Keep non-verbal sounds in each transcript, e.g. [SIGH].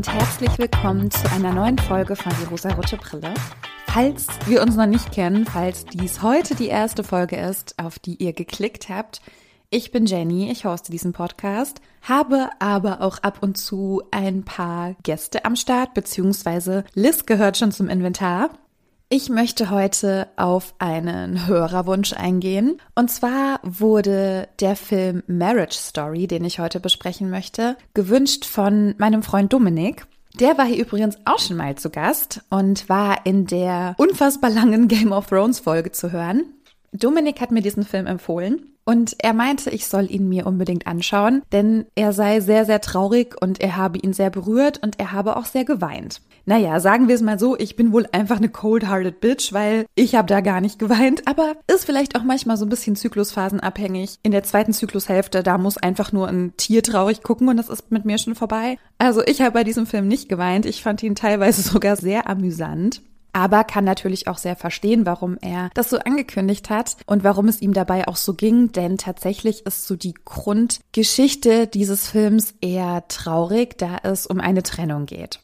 und herzlich willkommen zu einer neuen Folge von Die rosa-rote Brille. Falls wir uns noch nicht kennen, falls dies heute die erste Folge ist, auf die ihr geklickt habt, ich bin Jenny, ich hoste diesen Podcast, habe aber auch ab und zu ein paar Gäste am Start, beziehungsweise Liz gehört schon zum Inventar. Ich möchte heute auf einen Hörerwunsch eingehen. Und zwar wurde der Film Marriage Story, den ich heute besprechen möchte, gewünscht von meinem Freund Dominik. Der war hier übrigens auch schon mal zu Gast und war in der unfassbar langen Game of Thrones Folge zu hören. Dominik hat mir diesen Film empfohlen und er meinte, ich soll ihn mir unbedingt anschauen, denn er sei sehr, sehr traurig und er habe ihn sehr berührt und er habe auch sehr geweint. Naja, sagen wir es mal so, ich bin wohl einfach eine cold-hearted Bitch, weil ich habe da gar nicht geweint, aber ist vielleicht auch manchmal so ein bisschen zyklusphasenabhängig. In der zweiten Zyklushälfte, da muss einfach nur ein Tier traurig gucken und das ist mit mir schon vorbei. Also ich habe bei diesem Film nicht geweint, ich fand ihn teilweise [LAUGHS] sogar sehr amüsant aber kann natürlich auch sehr verstehen, warum er das so angekündigt hat und warum es ihm dabei auch so ging, denn tatsächlich ist so die Grundgeschichte dieses Films eher traurig, da es um eine Trennung geht.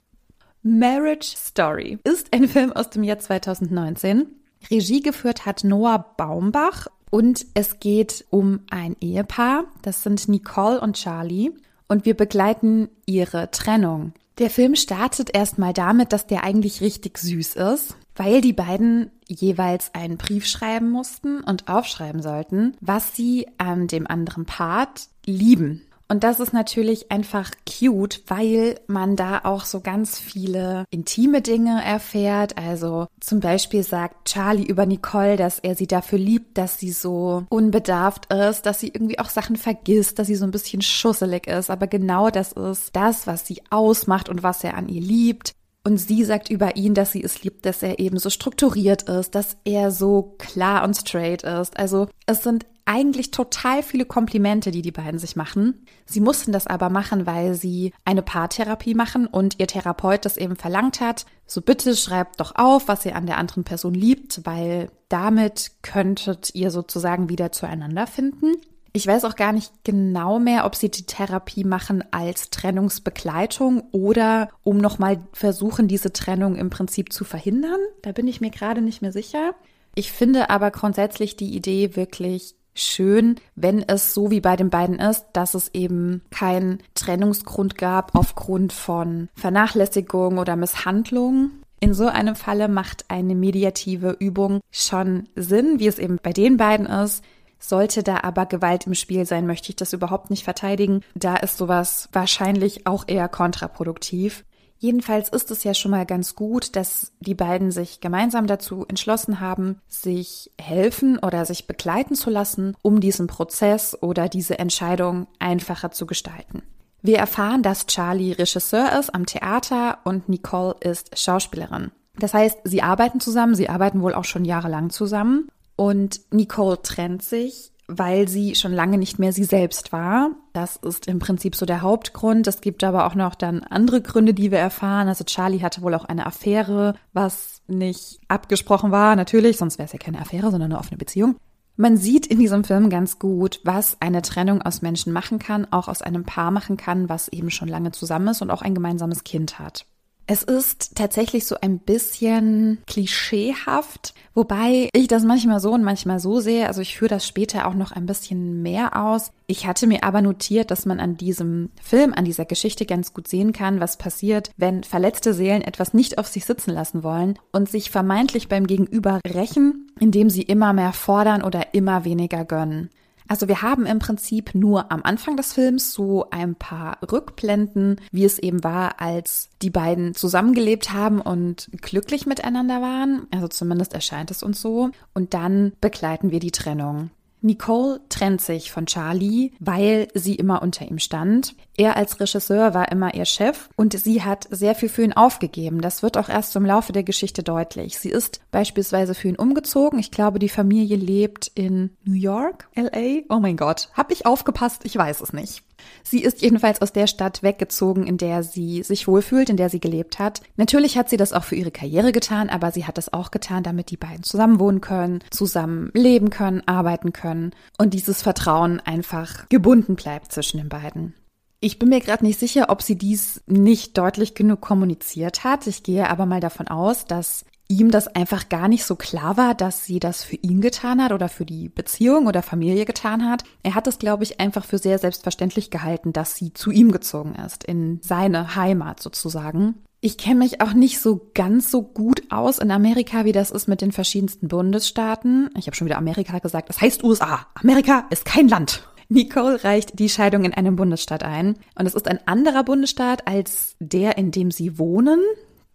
Marriage Story ist ein Film aus dem Jahr 2019. Regie geführt hat Noah Baumbach und es geht um ein Ehepaar, das sind Nicole und Charlie und wir begleiten ihre Trennung. Der Film startet erstmal damit, dass der eigentlich richtig süß ist, weil die beiden jeweils einen Brief schreiben mussten und aufschreiben sollten, was sie an dem anderen Part lieben. Und das ist natürlich einfach cute, weil man da auch so ganz viele intime Dinge erfährt. Also zum Beispiel sagt Charlie über Nicole, dass er sie dafür liebt, dass sie so unbedarft ist, dass sie irgendwie auch Sachen vergisst, dass sie so ein bisschen schusselig ist. Aber genau das ist das, was sie ausmacht und was er an ihr liebt. Und sie sagt über ihn, dass sie es liebt, dass er eben so strukturiert ist, dass er so klar und straight ist. Also es sind eigentlich total viele Komplimente, die die beiden sich machen. Sie mussten das aber machen, weil sie eine Paartherapie machen und ihr Therapeut das eben verlangt hat. So bitte schreibt doch auf, was ihr an der anderen Person liebt, weil damit könntet ihr sozusagen wieder zueinander finden. Ich weiß auch gar nicht genau mehr, ob sie die Therapie machen als Trennungsbegleitung oder um nochmal versuchen, diese Trennung im Prinzip zu verhindern. Da bin ich mir gerade nicht mehr sicher. Ich finde aber grundsätzlich die Idee wirklich schön, wenn es so wie bei den beiden ist, dass es eben keinen Trennungsgrund gab aufgrund von Vernachlässigung oder Misshandlung. In so einem Falle macht eine mediative Übung schon Sinn, wie es eben bei den beiden ist. Sollte da aber Gewalt im Spiel sein, möchte ich das überhaupt nicht verteidigen. Da ist sowas wahrscheinlich auch eher kontraproduktiv. Jedenfalls ist es ja schon mal ganz gut, dass die beiden sich gemeinsam dazu entschlossen haben, sich helfen oder sich begleiten zu lassen, um diesen Prozess oder diese Entscheidung einfacher zu gestalten. Wir erfahren, dass Charlie Regisseur ist am Theater und Nicole ist Schauspielerin. Das heißt, sie arbeiten zusammen, sie arbeiten wohl auch schon jahrelang zusammen und Nicole trennt sich weil sie schon lange nicht mehr sie selbst war. Das ist im Prinzip so der Hauptgrund. Es gibt aber auch noch dann andere Gründe, die wir erfahren. Also Charlie hatte wohl auch eine Affäre, was nicht abgesprochen war, natürlich, sonst wäre es ja keine Affäre, sondern eine offene Beziehung. Man sieht in diesem Film ganz gut, was eine Trennung aus Menschen machen kann, auch aus einem Paar machen kann, was eben schon lange zusammen ist und auch ein gemeinsames Kind hat. Es ist tatsächlich so ein bisschen klischeehaft, wobei ich das manchmal so und manchmal so sehe. Also ich führe das später auch noch ein bisschen mehr aus. Ich hatte mir aber notiert, dass man an diesem Film, an dieser Geschichte ganz gut sehen kann, was passiert, wenn verletzte Seelen etwas nicht auf sich sitzen lassen wollen und sich vermeintlich beim Gegenüber rächen, indem sie immer mehr fordern oder immer weniger gönnen. Also wir haben im Prinzip nur am Anfang des Films so ein paar Rückblenden, wie es eben war, als die beiden zusammengelebt haben und glücklich miteinander waren. Also zumindest erscheint es uns so. Und dann begleiten wir die Trennung. Nicole trennt sich von Charlie, weil sie immer unter ihm stand. Er als Regisseur war immer ihr Chef und sie hat sehr viel für ihn aufgegeben. Das wird auch erst im Laufe der Geschichte deutlich. Sie ist beispielsweise für ihn umgezogen. Ich glaube, die Familie lebt in New York, LA. Oh mein Gott, hab ich aufgepasst? Ich weiß es nicht. Sie ist jedenfalls aus der Stadt weggezogen, in der sie sich wohlfühlt, in der sie gelebt hat. Natürlich hat sie das auch für ihre Karriere getan, aber sie hat das auch getan, damit die beiden zusammen wohnen können, zusammen leben können, arbeiten können und dieses Vertrauen einfach gebunden bleibt zwischen den beiden. Ich bin mir gerade nicht sicher, ob sie dies nicht deutlich genug kommuniziert hat. Ich gehe aber mal davon aus, dass ihm das einfach gar nicht so klar war, dass sie das für ihn getan hat oder für die Beziehung oder Familie getan hat. Er hat es, glaube ich, einfach für sehr selbstverständlich gehalten, dass sie zu ihm gezogen ist, in seine Heimat sozusagen. Ich kenne mich auch nicht so ganz so gut aus in Amerika, wie das ist mit den verschiedensten Bundesstaaten. Ich habe schon wieder Amerika gesagt. Das heißt USA. Amerika ist kein Land. Nicole reicht die Scheidung in einem Bundesstaat ein. Und es ist ein anderer Bundesstaat als der, in dem sie wohnen.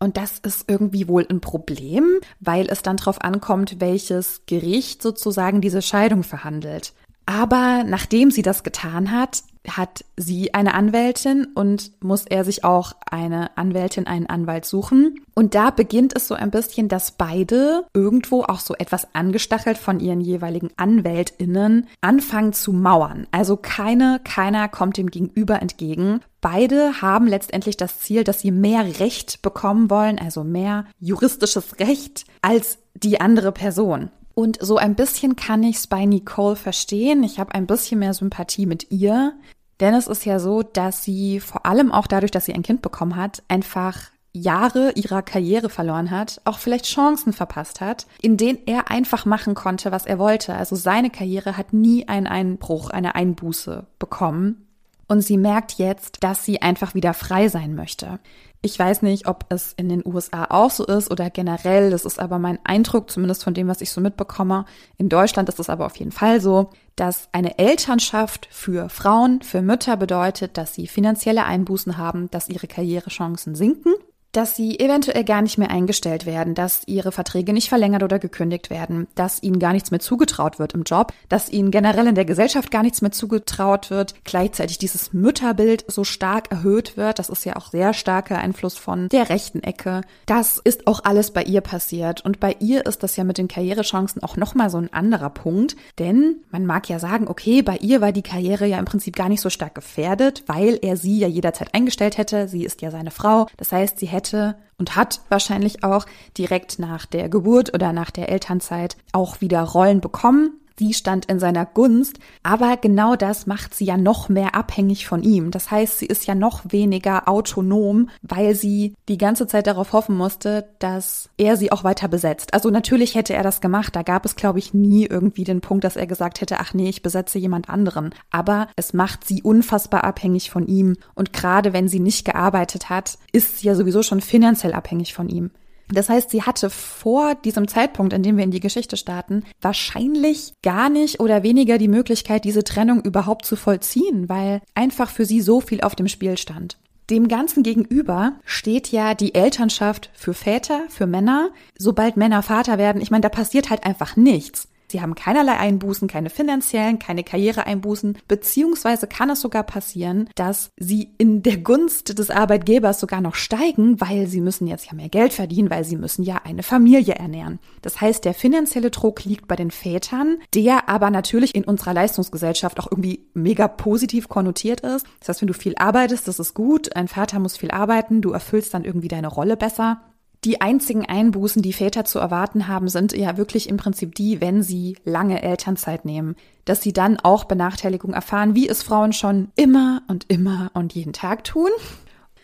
Und das ist irgendwie wohl ein Problem, weil es dann darauf ankommt, welches Gericht sozusagen diese Scheidung verhandelt. Aber nachdem sie das getan hat, hat sie eine Anwältin und muss er sich auch eine Anwältin, einen Anwalt suchen. Und da beginnt es so ein bisschen, dass beide irgendwo auch so etwas angestachelt von ihren jeweiligen Anwältinnen anfangen zu mauern. Also keine, keiner kommt dem Gegenüber entgegen. Beide haben letztendlich das Ziel, dass sie mehr Recht bekommen wollen, also mehr juristisches Recht als die andere Person. Und so ein bisschen kann ich es bei Nicole verstehen. Ich habe ein bisschen mehr Sympathie mit ihr. Denn es ist ja so, dass sie vor allem auch dadurch, dass sie ein Kind bekommen hat, einfach Jahre ihrer Karriere verloren hat, auch vielleicht Chancen verpasst hat, in denen er einfach machen konnte, was er wollte. Also seine Karriere hat nie einen Einbruch, eine Einbuße bekommen. Und sie merkt jetzt, dass sie einfach wieder frei sein möchte. Ich weiß nicht, ob es in den USA auch so ist oder generell. Das ist aber mein Eindruck, zumindest von dem, was ich so mitbekomme. In Deutschland ist es aber auf jeden Fall so, dass eine Elternschaft für Frauen, für Mütter bedeutet, dass sie finanzielle Einbußen haben, dass ihre Karrierechancen sinken dass sie eventuell gar nicht mehr eingestellt werden, dass ihre Verträge nicht verlängert oder gekündigt werden, dass ihnen gar nichts mehr zugetraut wird im Job, dass ihnen generell in der Gesellschaft gar nichts mehr zugetraut wird, gleichzeitig dieses Mütterbild so stark erhöht wird, das ist ja auch sehr starker Einfluss von der rechten Ecke. Das ist auch alles bei ihr passiert. Und bei ihr ist das ja mit den Karrierechancen auch nochmal so ein anderer Punkt, denn man mag ja sagen, okay, bei ihr war die Karriere ja im Prinzip gar nicht so stark gefährdet, weil er sie ja jederzeit eingestellt hätte, sie ist ja seine Frau, das heißt, sie hätte hätte und hat wahrscheinlich auch direkt nach der Geburt oder nach der Elternzeit auch wieder Rollen bekommen. Sie stand in seiner Gunst, aber genau das macht sie ja noch mehr abhängig von ihm. Das heißt, sie ist ja noch weniger autonom, weil sie die ganze Zeit darauf hoffen musste, dass er sie auch weiter besetzt. Also natürlich hätte er das gemacht. Da gab es, glaube ich, nie irgendwie den Punkt, dass er gesagt hätte, ach nee, ich besetze jemand anderen. Aber es macht sie unfassbar abhängig von ihm. Und gerade wenn sie nicht gearbeitet hat, ist sie ja sowieso schon finanziell abhängig von ihm. Das heißt, sie hatte vor diesem Zeitpunkt, in dem wir in die Geschichte starten, wahrscheinlich gar nicht oder weniger die Möglichkeit, diese Trennung überhaupt zu vollziehen, weil einfach für sie so viel auf dem Spiel stand. Dem Ganzen gegenüber steht ja die Elternschaft für Väter, für Männer. Sobald Männer Vater werden, ich meine, da passiert halt einfach nichts. Sie haben keinerlei Einbußen, keine finanziellen, keine Karriereeinbußen, beziehungsweise kann es sogar passieren, dass sie in der Gunst des Arbeitgebers sogar noch steigen, weil sie müssen jetzt ja mehr Geld verdienen, weil sie müssen ja eine Familie ernähren. Das heißt, der finanzielle Druck liegt bei den Vätern, der aber natürlich in unserer Leistungsgesellschaft auch irgendwie mega positiv konnotiert ist. Das heißt, wenn du viel arbeitest, das ist gut, ein Vater muss viel arbeiten, du erfüllst dann irgendwie deine Rolle besser. Die einzigen Einbußen, die Väter zu erwarten haben, sind ja wirklich im Prinzip die, wenn sie lange Elternzeit nehmen, dass sie dann auch Benachteiligung erfahren, wie es Frauen schon immer und immer und jeden Tag tun.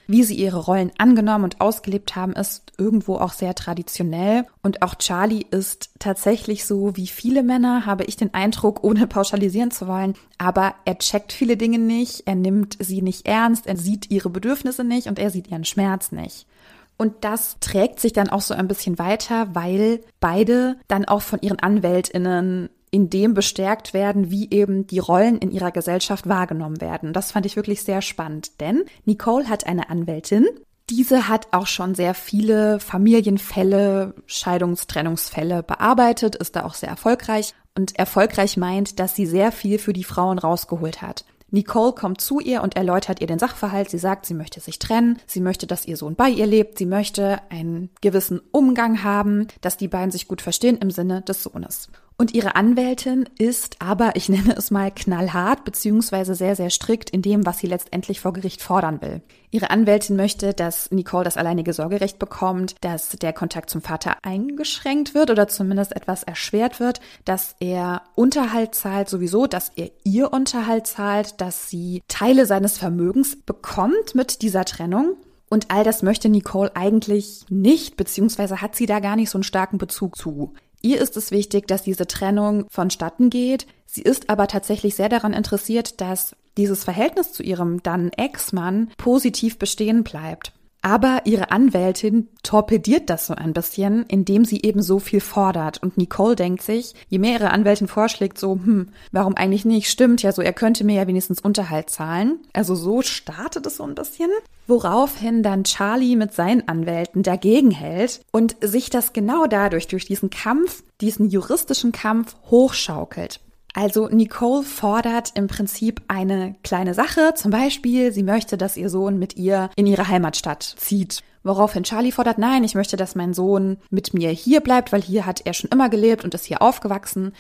Wie sie ihre Rollen angenommen und ausgelebt haben, ist irgendwo auch sehr traditionell. Und auch Charlie ist tatsächlich so wie viele Männer, habe ich den Eindruck, ohne pauschalisieren zu wollen. Aber er checkt viele Dinge nicht, er nimmt sie nicht ernst, er sieht ihre Bedürfnisse nicht und er sieht ihren Schmerz nicht. Und das trägt sich dann auch so ein bisschen weiter, weil beide dann auch von ihren Anwältinnen in dem bestärkt werden, wie eben die Rollen in ihrer Gesellschaft wahrgenommen werden. Das fand ich wirklich sehr spannend, denn Nicole hat eine Anwältin. Diese hat auch schon sehr viele Familienfälle, Scheidungstrennungsfälle bearbeitet, ist da auch sehr erfolgreich. Und erfolgreich meint, dass sie sehr viel für die Frauen rausgeholt hat. Nicole kommt zu ihr und erläutert ihr den Sachverhalt. Sie sagt, sie möchte sich trennen, sie möchte, dass ihr Sohn bei ihr lebt, sie möchte einen gewissen Umgang haben, dass die beiden sich gut verstehen im Sinne des Sohnes. Und ihre Anwältin ist aber, ich nenne es mal, knallhart beziehungsweise sehr, sehr strikt in dem, was sie letztendlich vor Gericht fordern will. Ihre Anwältin möchte, dass Nicole das alleinige Sorgerecht bekommt, dass der Kontakt zum Vater eingeschränkt wird oder zumindest etwas erschwert wird, dass er Unterhalt zahlt sowieso, dass er ihr Unterhalt zahlt, dass sie Teile seines Vermögens bekommt mit dieser Trennung. Und all das möchte Nicole eigentlich nicht, beziehungsweise hat sie da gar nicht so einen starken Bezug zu. Ihr ist es wichtig, dass diese Trennung vonstatten geht. Sie ist aber tatsächlich sehr daran interessiert, dass dieses Verhältnis zu ihrem dann Ex-Mann positiv bestehen bleibt. Aber ihre Anwältin torpediert das so ein bisschen, indem sie eben so viel fordert. Und Nicole denkt sich, je mehr ihre Anwältin vorschlägt, so, hm, warum eigentlich nicht? Stimmt ja so, er könnte mir ja wenigstens Unterhalt zahlen. Also so startet es so ein bisschen. Woraufhin dann Charlie mit seinen Anwälten dagegen hält und sich das genau dadurch, durch diesen Kampf, diesen juristischen Kampf hochschaukelt. Also Nicole fordert im Prinzip eine kleine Sache, zum Beispiel, sie möchte, dass ihr Sohn mit ihr in ihre Heimatstadt zieht. Woraufhin Charlie fordert, nein, ich möchte, dass mein Sohn mit mir hier bleibt, weil hier hat er schon immer gelebt und ist hier aufgewachsen.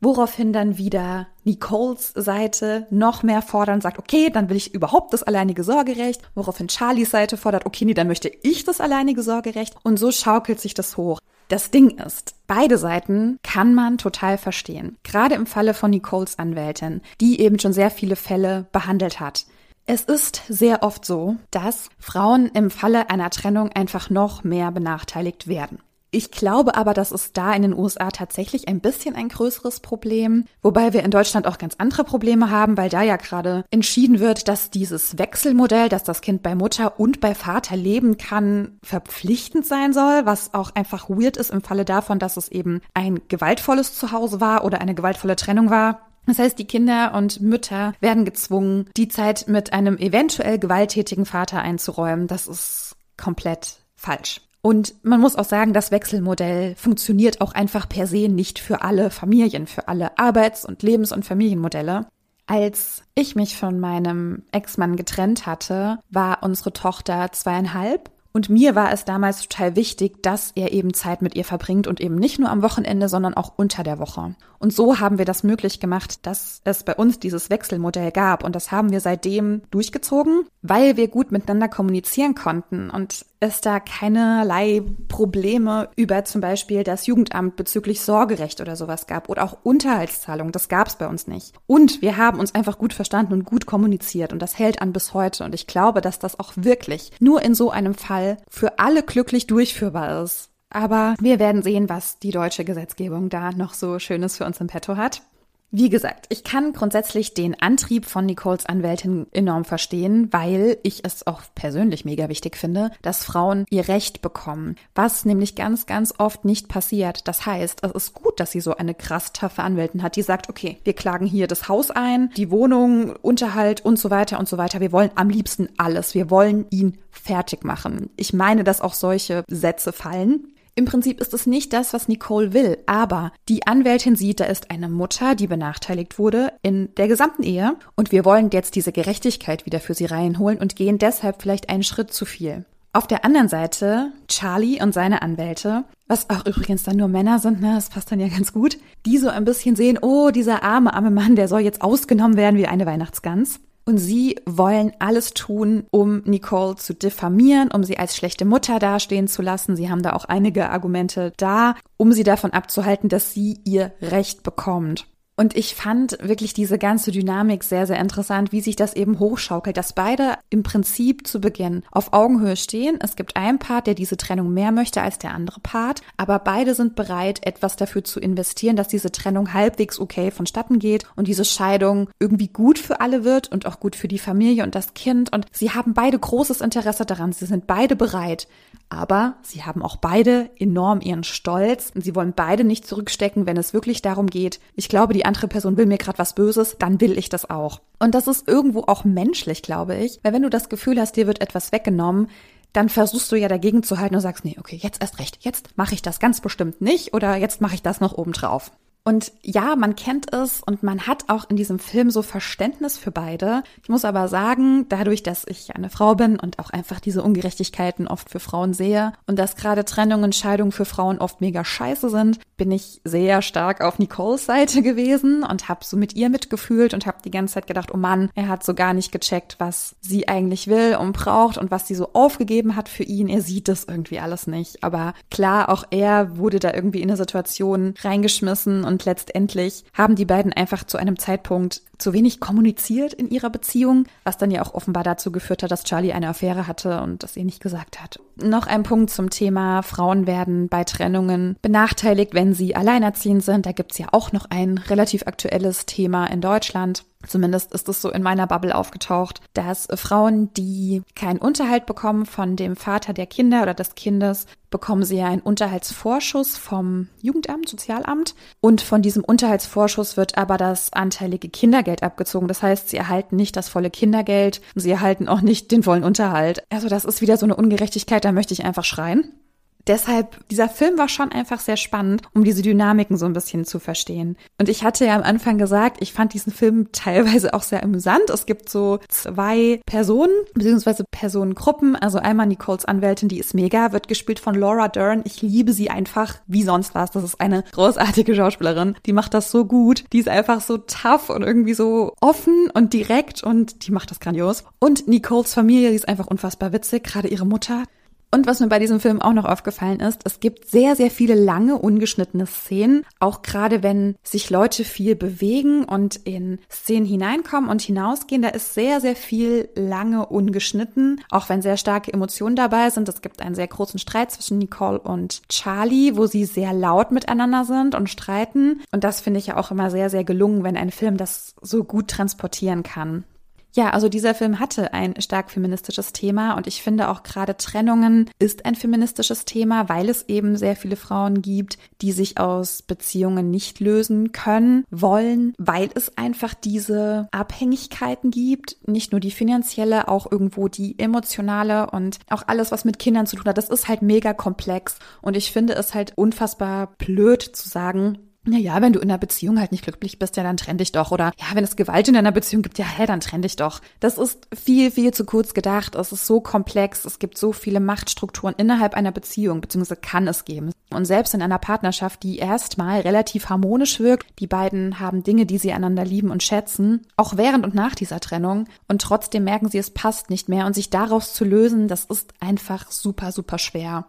Woraufhin dann wieder Nicoles Seite noch mehr fordern, sagt, okay, dann will ich überhaupt das alleinige Sorgerecht. Woraufhin Charlies Seite fordert, okay, nee, dann möchte ich das alleinige Sorgerecht. Und so schaukelt sich das hoch. Das Ding ist, beide Seiten kann man total verstehen. Gerade im Falle von Nicoles Anwältin, die eben schon sehr viele Fälle behandelt hat. Es ist sehr oft so, dass Frauen im Falle einer Trennung einfach noch mehr benachteiligt werden. Ich glaube aber, das ist da in den USA tatsächlich ein bisschen ein größeres Problem, wobei wir in Deutschland auch ganz andere Probleme haben, weil da ja gerade entschieden wird, dass dieses Wechselmodell, dass das Kind bei Mutter und bei Vater leben kann, verpflichtend sein soll, was auch einfach weird ist im Falle davon, dass es eben ein gewaltvolles Zuhause war oder eine gewaltvolle Trennung war. Das heißt, die Kinder und Mütter werden gezwungen, die Zeit mit einem eventuell gewalttätigen Vater einzuräumen. Das ist komplett falsch. Und man muss auch sagen, das Wechselmodell funktioniert auch einfach per se nicht für alle Familien, für alle Arbeits- und Lebens- und Familienmodelle. Als ich mich von meinem Ex-Mann getrennt hatte, war unsere Tochter zweieinhalb und mir war es damals total wichtig, dass er eben Zeit mit ihr verbringt und eben nicht nur am Wochenende, sondern auch unter der Woche. Und so haben wir das möglich gemacht, dass es bei uns dieses Wechselmodell gab. Und das haben wir seitdem durchgezogen, weil wir gut miteinander kommunizieren konnten und es da keinerlei Probleme über zum Beispiel das Jugendamt bezüglich Sorgerecht oder sowas gab oder auch Unterhaltszahlung. Das gab es bei uns nicht. Und wir haben uns einfach gut verstanden und gut kommuniziert und das hält an bis heute. Und ich glaube, dass das auch wirklich nur in so einem Fall für alle glücklich durchführbar ist. Aber wir werden sehen, was die deutsche Gesetzgebung da noch so Schönes für uns im Petto hat. Wie gesagt, ich kann grundsätzlich den Antrieb von Nicoles Anwältin enorm verstehen, weil ich es auch persönlich mega wichtig finde, dass Frauen ihr Recht bekommen, was nämlich ganz, ganz oft nicht passiert. Das heißt, es ist gut, dass sie so eine krass taffe Anwältin hat, die sagt, okay, wir klagen hier das Haus ein, die Wohnung, Unterhalt und so weiter und so weiter. Wir wollen am liebsten alles. Wir wollen ihn fertig machen. Ich meine, dass auch solche Sätze fallen. Im Prinzip ist es nicht das, was Nicole will, aber die Anwältin sieht, da ist eine Mutter, die benachteiligt wurde in der gesamten Ehe und wir wollen jetzt diese Gerechtigkeit wieder für sie reinholen und gehen deshalb vielleicht einen Schritt zu viel. Auf der anderen Seite Charlie und seine Anwälte, was auch übrigens dann nur Männer sind, ne, das passt dann ja ganz gut, die so ein bisschen sehen, oh, dieser arme, arme Mann, der soll jetzt ausgenommen werden wie eine Weihnachtsgans. Und sie wollen alles tun, um Nicole zu diffamieren, um sie als schlechte Mutter dastehen zu lassen. Sie haben da auch einige Argumente da, um sie davon abzuhalten, dass sie ihr Recht bekommt. Und ich fand wirklich diese ganze Dynamik sehr, sehr interessant, wie sich das eben hochschaukelt, dass beide im Prinzip zu Beginn auf Augenhöhe stehen. Es gibt einen Part, der diese Trennung mehr möchte als der andere Part, aber beide sind bereit, etwas dafür zu investieren, dass diese Trennung halbwegs okay vonstatten geht und diese Scheidung irgendwie gut für alle wird und auch gut für die Familie und das Kind. Und sie haben beide großes Interesse daran. Sie sind beide bereit. Aber sie haben auch beide enorm ihren Stolz und sie wollen beide nicht zurückstecken, wenn es wirklich darum geht. Ich glaube, die andere Person will mir gerade was Böses, dann will ich das auch. Und das ist irgendwo auch menschlich, glaube ich, weil wenn du das Gefühl hast, dir wird etwas weggenommen, dann versuchst du ja dagegen zu halten und sagst, nee, okay, jetzt erst recht, jetzt mache ich das ganz bestimmt nicht oder jetzt mache ich das noch obendrauf. Und ja, man kennt es und man hat auch in diesem Film so Verständnis für beide. Ich muss aber sagen, dadurch, dass ich eine Frau bin und auch einfach diese Ungerechtigkeiten oft für Frauen sehe und dass gerade Trennungen, Scheidungen für Frauen oft mega scheiße sind, bin ich sehr stark auf Nicoles Seite gewesen und habe so mit ihr mitgefühlt und habe die ganze Zeit gedacht, oh Mann, er hat so gar nicht gecheckt, was sie eigentlich will und braucht und was sie so aufgegeben hat für ihn. Er sieht das irgendwie alles nicht. Aber klar, auch er wurde da irgendwie in eine Situation reingeschmissen und letztendlich haben die beiden einfach zu einem Zeitpunkt zu wenig kommuniziert in ihrer Beziehung, was dann ja auch offenbar dazu geführt hat, dass Charlie eine Affäre hatte und das ihr nicht gesagt hat. Noch ein Punkt zum Thema, Frauen werden bei Trennungen benachteiligt, wenn sie alleinerziehend sind. Da gibt's ja auch noch ein relativ aktuelles Thema in Deutschland. Zumindest ist es so in meiner Bubble aufgetaucht, dass Frauen, die keinen Unterhalt bekommen von dem Vater der Kinder oder des Kindes, bekommen sie ja einen Unterhaltsvorschuss vom Jugendamt, Sozialamt. Und von diesem Unterhaltsvorschuss wird aber das anteilige Kindergeld abgezogen. Das heißt, sie erhalten nicht das volle Kindergeld und sie erhalten auch nicht den vollen Unterhalt. Also das ist wieder so eine Ungerechtigkeit, da möchte ich einfach schreien. Deshalb, dieser Film war schon einfach sehr spannend, um diese Dynamiken so ein bisschen zu verstehen. Und ich hatte ja am Anfang gesagt, ich fand diesen Film teilweise auch sehr amüsant. Es gibt so zwei Personen, beziehungsweise Personengruppen. Also einmal Nicoles Anwältin, die ist mega, wird gespielt von Laura Dern. Ich liebe sie einfach wie sonst was. Das ist eine großartige Schauspielerin. Die macht das so gut. Die ist einfach so tough und irgendwie so offen und direkt und die macht das grandios. Und Nicoles Familie, die ist einfach unfassbar witzig. Gerade ihre Mutter und was mir bei diesem Film auch noch aufgefallen ist, es gibt sehr, sehr viele lange ungeschnittene Szenen, auch gerade wenn sich Leute viel bewegen und in Szenen hineinkommen und hinausgehen, da ist sehr, sehr viel lange ungeschnitten, auch wenn sehr starke Emotionen dabei sind. Es gibt einen sehr großen Streit zwischen Nicole und Charlie, wo sie sehr laut miteinander sind und streiten. Und das finde ich ja auch immer sehr, sehr gelungen, wenn ein Film das so gut transportieren kann. Ja, also dieser Film hatte ein stark feministisches Thema und ich finde auch gerade Trennungen ist ein feministisches Thema, weil es eben sehr viele Frauen gibt, die sich aus Beziehungen nicht lösen können, wollen, weil es einfach diese Abhängigkeiten gibt, nicht nur die finanzielle, auch irgendwo die emotionale und auch alles, was mit Kindern zu tun hat. Das ist halt mega komplex und ich finde es halt unfassbar blöd zu sagen, naja, wenn du in einer Beziehung halt nicht glücklich bist, ja, dann trenn dich doch. Oder ja, wenn es Gewalt in deiner Beziehung gibt, ja, hä, dann trenn dich doch. Das ist viel, viel zu kurz gedacht. Es ist so komplex. Es gibt so viele Machtstrukturen innerhalb einer Beziehung, beziehungsweise kann es geben. Und selbst in einer Partnerschaft, die erstmal relativ harmonisch wirkt, die beiden haben Dinge, die sie einander lieben und schätzen, auch während und nach dieser Trennung. Und trotzdem merken sie, es passt nicht mehr. Und sich daraus zu lösen, das ist einfach super, super schwer.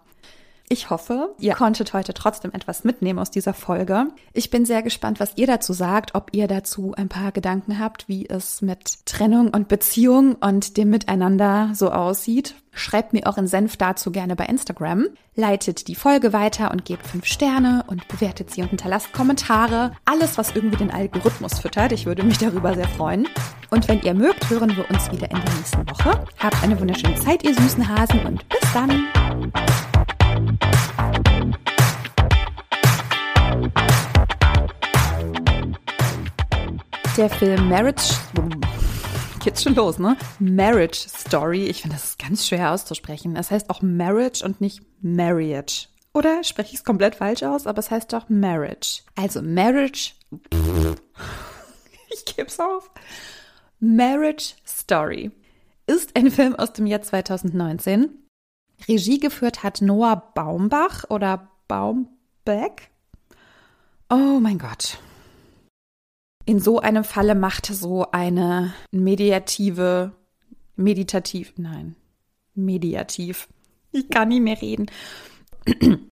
Ich hoffe, ihr konntet heute trotzdem etwas mitnehmen aus dieser Folge. Ich bin sehr gespannt, was ihr dazu sagt, ob ihr dazu ein paar Gedanken habt, wie es mit Trennung und Beziehung und dem Miteinander so aussieht. Schreibt mir euren Senf dazu gerne bei Instagram. Leitet die Folge weiter und gebt fünf Sterne und bewertet sie und hinterlasst Kommentare. Alles, was irgendwie den Algorithmus füttert. Ich würde mich darüber sehr freuen. Und wenn ihr mögt, hören wir uns wieder in der nächsten Woche. Habt eine wunderschöne Zeit, ihr süßen Hasen und bis dann. Der Film Marriage geht's schon los, ne? Marriage Story. Ich finde, das ist ganz schwer auszusprechen. Es heißt auch Marriage und nicht Marriage. Oder spreche ich es komplett falsch aus? Aber es heißt doch Marriage. Also Marriage. [LAUGHS] Ich geb's auf. Marriage Story ist ein Film aus dem Jahr 2019. Regie geführt hat Noah Baumbach oder Baumbeck. Oh mein Gott. In so einem Falle macht so eine mediative, meditativ, nein, mediativ. Ich kann nie mehr reden.